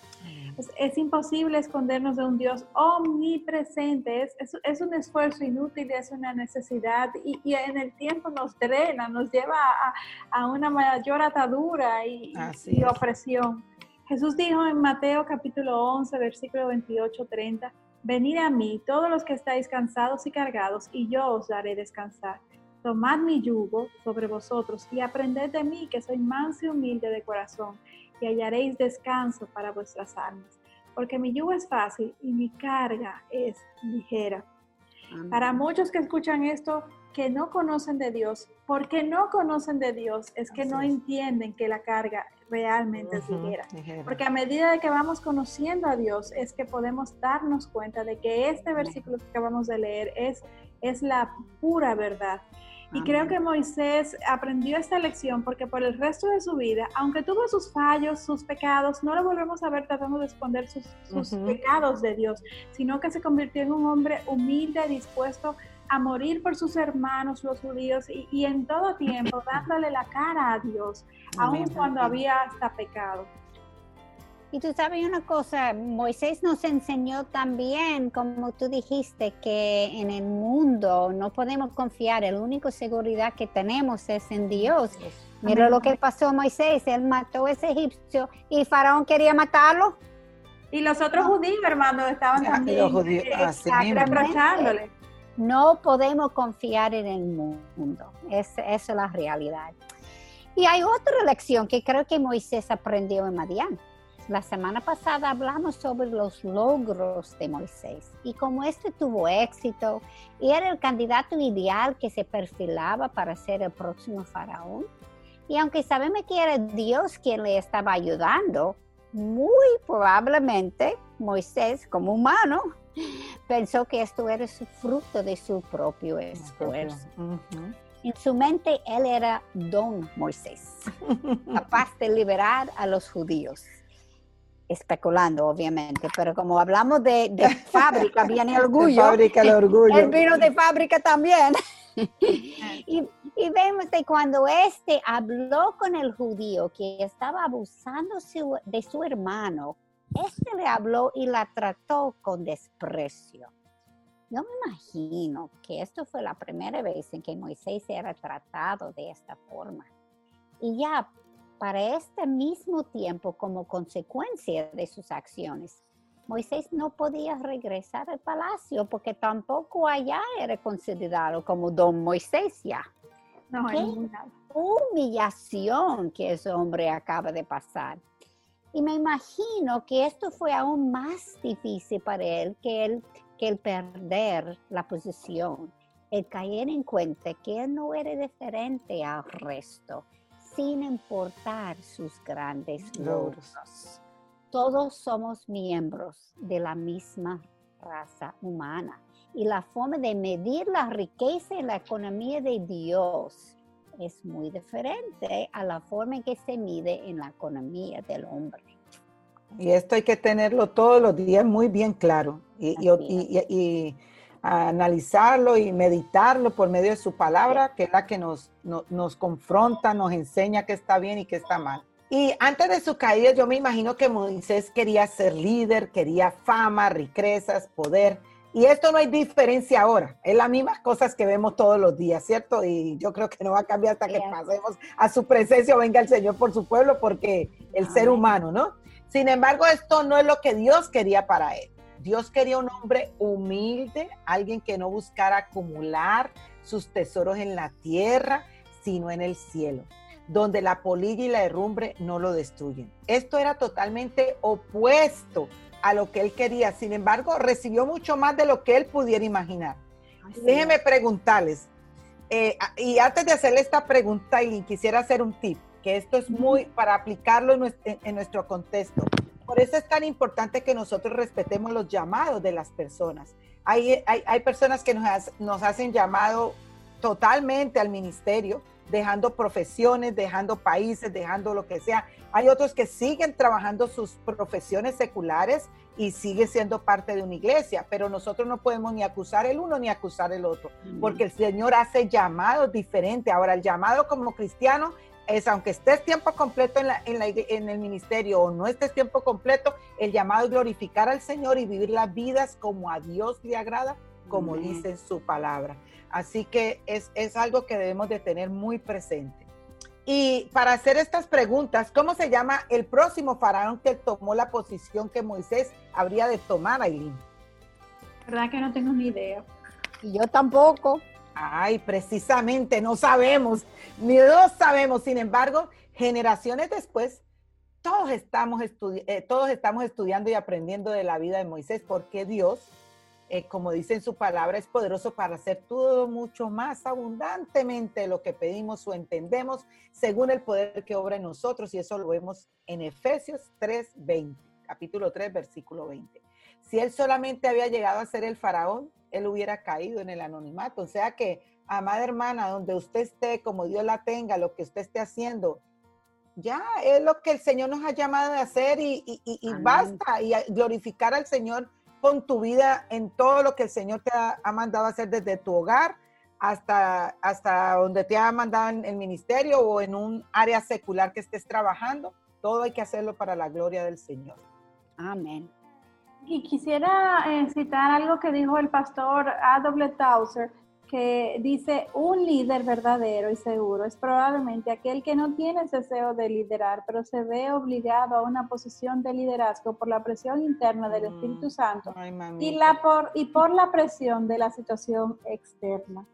Es, imposible escondernos de un Dios omnipresente, es, es, un esfuerzo inútil, es una necesidad y, en el tiempo nos drena, nos lleva a, una mayor atadura y, y opresión. Jesús dijo en Mateo capítulo 11, versículo 28, 30, Venid a mí todos los que estáis cansados y cargados, y yo os daré descansar. Tomad mi yugo sobre vosotros y aprended de mí, que soy manso y humilde de corazón, y hallaréis descanso para vuestras almas. Porque mi yugo es fácil y mi carga es ligera. Para muchos que escuchan esto, que no conocen de Dios, porque no conocen de Dios, es que no entienden que la carga realmente es ligera. Porque a medida de que vamos conociendo a Dios, es que podemos darnos cuenta de que este versículo que acabamos de leer es, es la pura verdad. Y creo que Moisés aprendió esta lección porque por el resto de su vida, aunque tuvo sus fallos, sus pecados, no lo volvemos a ver tratando de esconder sus, pecados de Dios, sino que se convirtió en un hombre humilde, dispuesto a morir por sus hermanos los judíos y, en todo tiempo <laughs> dándole la cara a Dios, aun cuando había hasta pecado. Y tú sabes una cosa, Moisés nos enseñó también, como tú dijiste, que en el mundo no podemos confiar, la única seguridad que tenemos es en Dios. Mira lo que pasó a Moisés, él mató a ese egipcio y Faraón quería matarlo. Y los otros judíos, hermano, estaban también los judíos, eh, reprochándole. No podemos confiar en el mundo, es, esa es la realidad. Y hay otra lección que creo que Moisés aprendió en Madián. La semana pasada hablamos sobre los logros de Moisés y cómo este tuvo éxito y era el candidato ideal que se perfilaba para ser el próximo faraón. Y aunque sabemos que era Dios quien le estaba ayudando, muy probablemente Moisés, como humano, pensó que esto era su fruto de su propio esfuerzo. En su mente él era don Moisés, <laughs> capaz de liberar a los judíos especulando, obviamente, pero como hablamos de, <laughs> fábrica, viene orgullo. fábrica el orgullo. El vino de fábrica también. <laughs> y, vemos que cuando este habló con el judío que estaba abusando de su hermano, este le habló y la trató con desprecio. Yo me imagino que esto fue la primera vez en que Moisés era tratado de esta forma. Y ya para este mismo tiempo, como consecuencia de sus acciones, Moisés no podía regresar al palacio porque tampoco allá era considerado como don Moisés ya. No, ¿Qué? humillación que ese hombre acaba de pasar. Y me imagino que esto fue aún más difícil para él que el, que el perder la posición, el caer en cuenta que él no era diferente al resto, sin importar sus grandes logros. Todos somos miembros de la misma raza humana y la forma de medir la riqueza en la economía de Dios es muy diferente a la forma en que se mide en la economía del hombre. Y esto hay que tenerlo todos los días muy bien claro y, y, y, y analizarlo y meditarlo por medio de su palabra, que es la que nos, nos, nos confronta, nos enseña qué está bien y qué está mal. Y antes de su caída, yo me imagino que Moisés quería ser líder, quería fama, riquezas, poder. Y esto no hay diferencia ahora, es las mismas cosas que vemos todos los días, ¿cierto? Y yo creo que no va a cambiar hasta que pasemos a su presencia o venga el Señor por su pueblo, porque el ser humano, ¿no? Sin embargo, esto no es lo que Dios quería para él. Dios quería un hombre humilde, alguien que no buscara acumular sus tesoros en la tierra, sino en el cielo, donde la polilla y la herrumbre no lo destruyen. Esto era totalmente opuesto a lo que él quería. Sin embargo, recibió mucho más de lo que él pudiera imaginar. Así Déjeme preguntarles, eh, y antes de hacerle esta pregunta, y quisiera hacer un tip, que esto es muy para aplicarlo en nuestro, en nuestro contexto. Por eso es tan importante que nosotros respetemos los llamados de las personas. Hay, hay, hay personas que nos, nos hacen llamado totalmente al ministerio, dejando profesiones, dejando países, dejando lo que sea. Hay otros que siguen trabajando sus profesiones seculares y siguen siendo parte de una iglesia, pero nosotros no podemos ni acusar el uno ni acusar el otro, porque el Señor hace llamados diferentes. Ahora, el llamado como cristiano es, aunque estés tiempo completo en, la, en, la, en el ministerio o no estés tiempo completo, el llamado es glorificar al Señor y vivir las vidas como a Dios le agrada, como Amén. dice en su palabra. Así que es, es algo que debemos de tener muy presente. Y para hacer estas preguntas, ¿cómo se llama el próximo faraón que tomó la posición que Moisés habría de tomar, Aileen? ¿Verdad que no tengo ni idea? Y yo tampoco. Ay, precisamente, no sabemos, ni no sabemos. Sin embargo, generaciones después, todos estamos, eh, todos estamos estudiando y aprendiendo de la vida de Moisés, porque Dios eh, como dice en su palabra, es poderoso para hacer todo mucho más abundantemente lo que pedimos o entendemos, según el poder que obra en nosotros, y eso lo vemos en Efesios 3:20, capítulo 3, versículo 20. Si él solamente había llegado a ser el faraón, él hubiera caído en el anonimato. O sea que, amada hermana, donde usted esté, como Dios la tenga, lo que usted esté haciendo, ya es lo que el Señor nos ha llamado a hacer y, y, y, y basta, y glorificar al Señor con tu vida en todo lo que el Señor te ha, ha mandado a hacer desde tu hogar hasta, hasta donde te ha mandado en el ministerio o en un área secular que estés trabajando. Todo hay que hacerlo para la gloria del Señor. Amén. Y quisiera eh, citar algo que dijo el pastor A.W. Tauser, que dice, un líder verdadero y seguro es probablemente aquel que no tiene el deseo de liderar, pero se ve obligado a una posición de liderazgo por la presión interna del Espíritu Santo Ay, y, la por, y por la presión de la situación externa.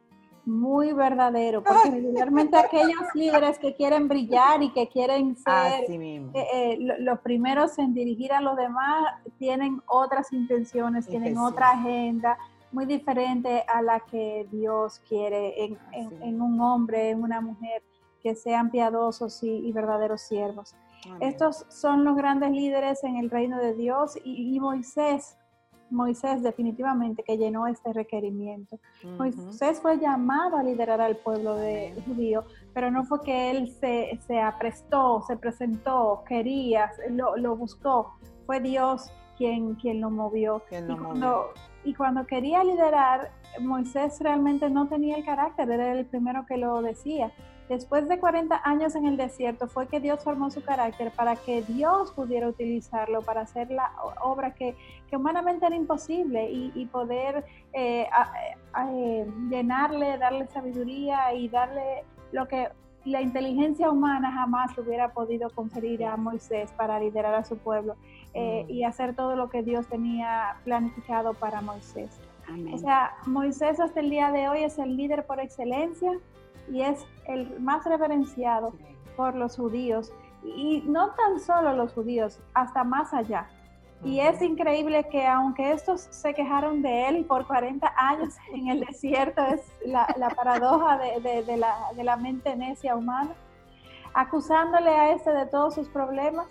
Muy verdadero, porque regularmente <laughs> aquellos líderes que quieren brillar y que quieren ser eh, eh, los primeros en dirigir a los demás tienen otras intenciones, tienen otra agenda, muy diferente a la que Dios quiere en, en, en un hombre, en una mujer, que sean piadosos y, y verdaderos siervos. Amén. Estos son los grandes líderes en el reino de Dios y, y Moisés, Moisés definitivamente que llenó este requerimiento. Uh -huh. Moisés fue llamado a liderar al pueblo de judío, pero no fue que él se, se aprestó, se presentó, quería, lo, lo buscó. Fue Dios quien, quien lo movió. Quien lo y cuando, movió y cuando quería liderar, Moisés realmente no tenía el carácter, era el primero que lo decía. Después de 40 años en el desierto fue que Dios formó su carácter para que Dios pudiera utilizarlo para hacer la obra que, humanamente era imposible y, poder eh, eh, llenarle, darle sabiduría y darle lo que la inteligencia humana jamás hubiera podido conferir a Moisés para liderar a su pueblo eh, mm. y hacer todo lo que Dios tenía planificado para Moisés. O sea, Moisés hasta el día de hoy es el líder por excelencia y es el más reverenciado por los judíos. Y no tan solo los judíos, hasta más allá. Y es increíble que aunque estos se quejaron de él por 40 años <laughs> en el desierto, es la, paradoja de, la, de, la, mente necia humana, acusándole a este de todos sus problemas,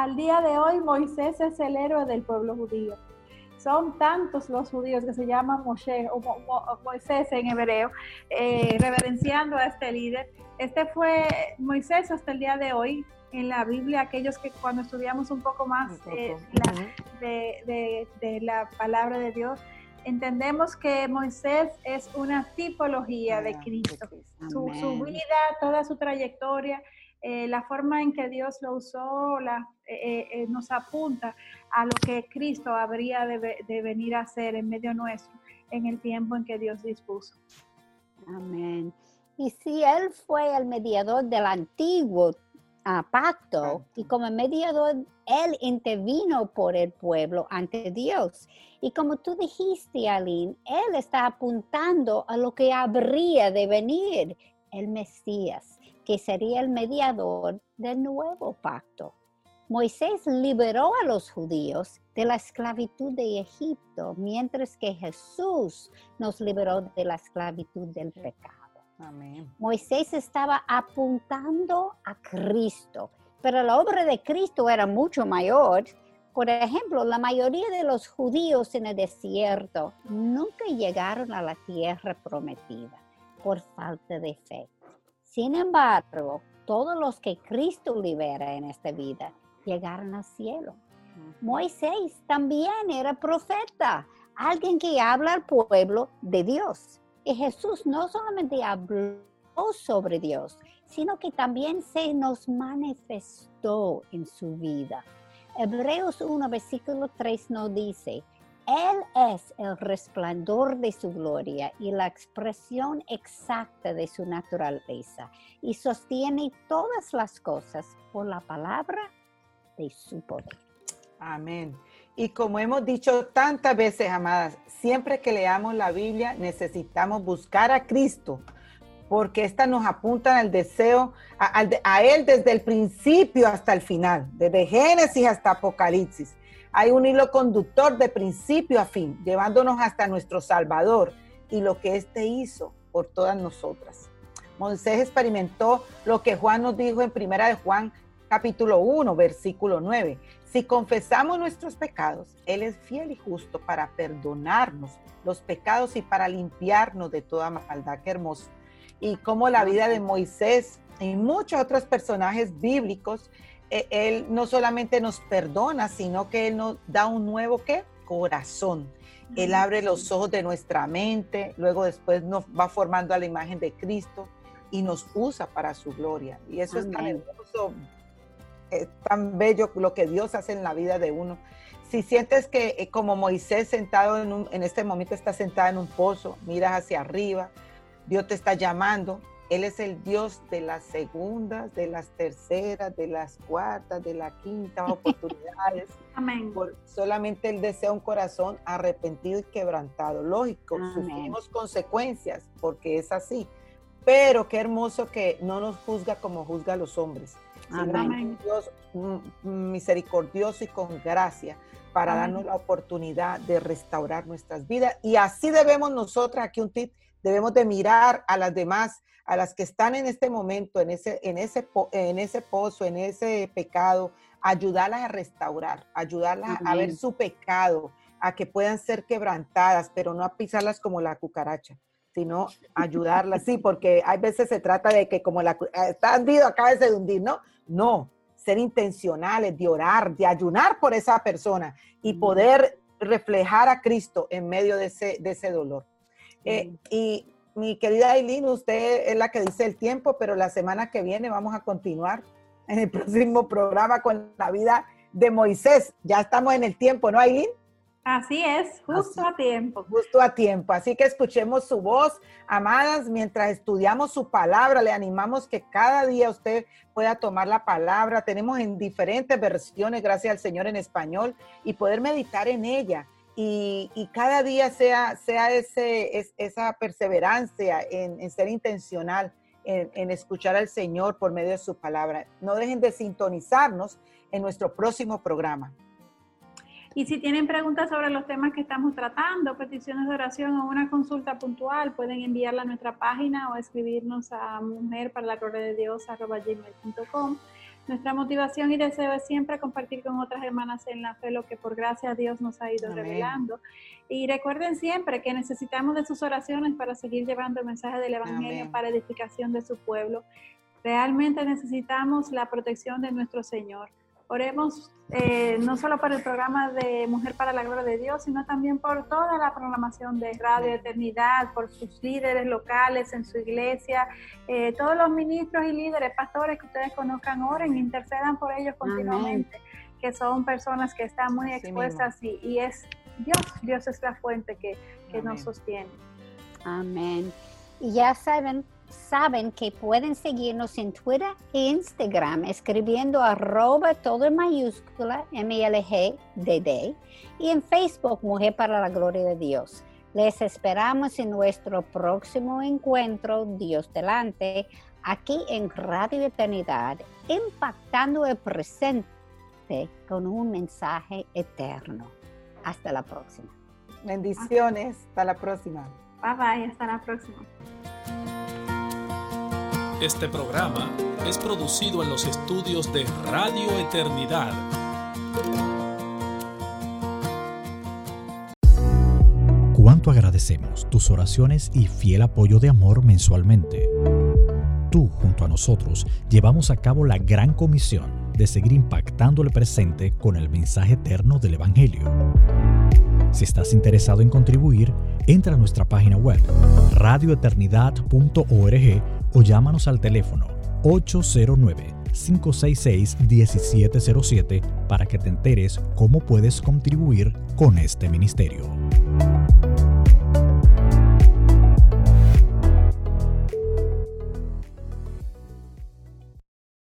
al día de hoy Moisés es el héroe del pueblo judío. Son tantos los judíos que se llaman Moshe o Moisés en hebreo, eh, reverenciando a este líder. Este fue Moisés hasta el día de hoy, en la Biblia, aquellos que cuando estudiamos un poco más eh, de, la palabra de Dios, entendemos que Moisés es una tipología de Cristo. Su, vida, toda su trayectoria, eh, la forma en que Dios lo usó, la, eh, nos apunta a lo que Cristo habría de, de venir a hacer en medio nuestro en el tiempo en que Dios dispuso. Amén. Y si Él fue el mediador del antiguo a pacto y como mediador, Él intervino por el pueblo ante Dios. Y como tú dijiste, Aline, Él está apuntando a lo que habría de venir, el Mesías, que sería el mediador del nuevo pacto. Moisés liberó a los judíos de la esclavitud de Egipto, mientras que Jesús nos liberó de la esclavitud del pecado. Moisés estaba apuntando a Cristo, pero la obra de Cristo era mucho mayor. Por ejemplo, la mayoría de los judíos en el desierto nunca llegaron a la tierra prometida por falta de fe. Sin embargo, todos los que Cristo libera en esta vida llegaron al cielo. Moisés también era profeta, alguien que habla al pueblo de Dios. Y Jesús no solamente habló sobre Dios, sino que también se nos manifestó en su vida. Hebreos 1, versículo 3 nos dice, Él es el resplandor de su gloria y la expresión exacta de su naturaleza y sostiene todas las cosas por la palabra de su poder. Amén. Y como hemos dicho tantas veces, amadas, siempre que leamos la Biblia necesitamos buscar a Cristo, porque esta nos apunta al deseo, a, Él desde el principio hasta el final, desde Génesis hasta Apocalipsis. Hay un hilo conductor de principio a fin, llevándonos hasta nuestro Salvador y lo que éste hizo por todas nosotras. Moisés experimentó lo que Juan nos dijo en Primera de Juan capítulo 1, versículo 9. Si confesamos nuestros pecados, Él es fiel y justo para perdonarnos los pecados y para limpiarnos de toda maldad. Qué hermoso. Y como la vida de Moisés y muchos otros personajes bíblicos, Él no solamente nos perdona, sino que Él nos da un nuevo ¿qué? corazón. Él abre los ojos de nuestra mente, luego después nos va formando a la imagen de Cristo y nos usa para su gloria. Y eso es tan hermoso es tan bello lo que Dios hace en la vida de uno. Si sientes que eh, como Moisés sentado en, en este momento está sentado en un pozo, miras hacia arriba, Dios te está llamando, Él es el Dios de las segundas, de las terceras, de las cuartas, de las quintas <laughs> oportunidades. Amén. solamente Él desea un corazón arrepentido y quebrantado. Lógico, sufrimos consecuencias porque es así. Pero qué hermoso que no nos juzga como juzga a los hombres. Amén. Dios misericordioso y con gracia para darnos la oportunidad de restaurar nuestras vidas. Y así debemos nosotras, aquí un tip, debemos de mirar a las demás, a las que están en este momento, en ese, en ese, en ese pozo, en ese pecado, ayudarlas a restaurar, ayudarlas a ver su pecado, a que puedan ser quebrantadas, pero no a pisarlas como la cucaracha sino ayudarlas, sí, porque hay veces se trata de que como la está hundido, acaba de hundir, ¿no? No, ser intencionales, de orar, de ayunar por esa persona y poder reflejar a Cristo en medio de ese, de ese dolor. Eh, y mi querida Aileen, usted es la que dice el tiempo, pero la semana que viene vamos a continuar en el próximo programa con la vida de Moisés. Ya estamos en el tiempo, ¿no, Aileen? Así es, justo a tiempo. Justo a tiempo. Así que escuchemos su voz, amadas, mientras estudiamos su palabra. Le animamos que cada día usted pueda tomar la palabra. Tenemos en diferentes versiones, gracias al Señor, en español, y poder meditar en ella. Y, cada día sea, sea ese, esa perseverancia en, ser intencional, en, en escuchar al Señor por medio de su palabra. No dejen de sintonizarnos en nuestro próximo programa. Y si tienen preguntas sobre los temas que estamos tratando, peticiones de oración o una consulta puntual, pueden enviarla a nuestra página o escribirnos a mujer para la gloria de Dios Nuestra motivación y deseo es siempre compartir con otras hermanas en la fe lo que por gracia a Dios nos ha ido revelando. Y recuerden siempre que necesitamos de sus oraciones para seguir llevando el mensaje del Evangelio para edificación de su pueblo. Realmente necesitamos la protección de nuestro Señor. Oremos eh, no solo por el programa de Mujer para la Gloria de Dios, sino también por toda la programación de Radio Eternidad, por sus líderes locales en su iglesia, eh, todos los ministros y líderes, pastores que ustedes conozcan, oren, intercedan por ellos continuamente, que son personas que están muy expuestas y, es Dios, Dios es la fuente que, que nos sostiene. Amén. Y ya saben, saben que pueden seguirnos en Twitter e Instagram escribiendo arroba todo en mayúscula MLGDD y en Facebook Mujer para la Gloria de Dios. Les esperamos en nuestro próximo encuentro, Dios delante, aquí en Radio Eternidad, impactando el presente con un mensaje eterno. Hasta la próxima. Bendiciones. Hasta la próxima. Bye bye. Hasta la próxima. Este programa es producido en los estudios de Radio Eternidad. Cuánto agradecemos tus oraciones y fiel apoyo de amor mensualmente. Tú, junto a nosotros, llevamos a cabo la gran comisión de seguir impactando el presente con el mensaje eterno del Evangelio. Si estás interesado en contribuir, entra a nuestra página web radioeternidad.org o llámanos al teléfono 809-566-1707 para que te enteres cómo puedes contribuir con este ministerio.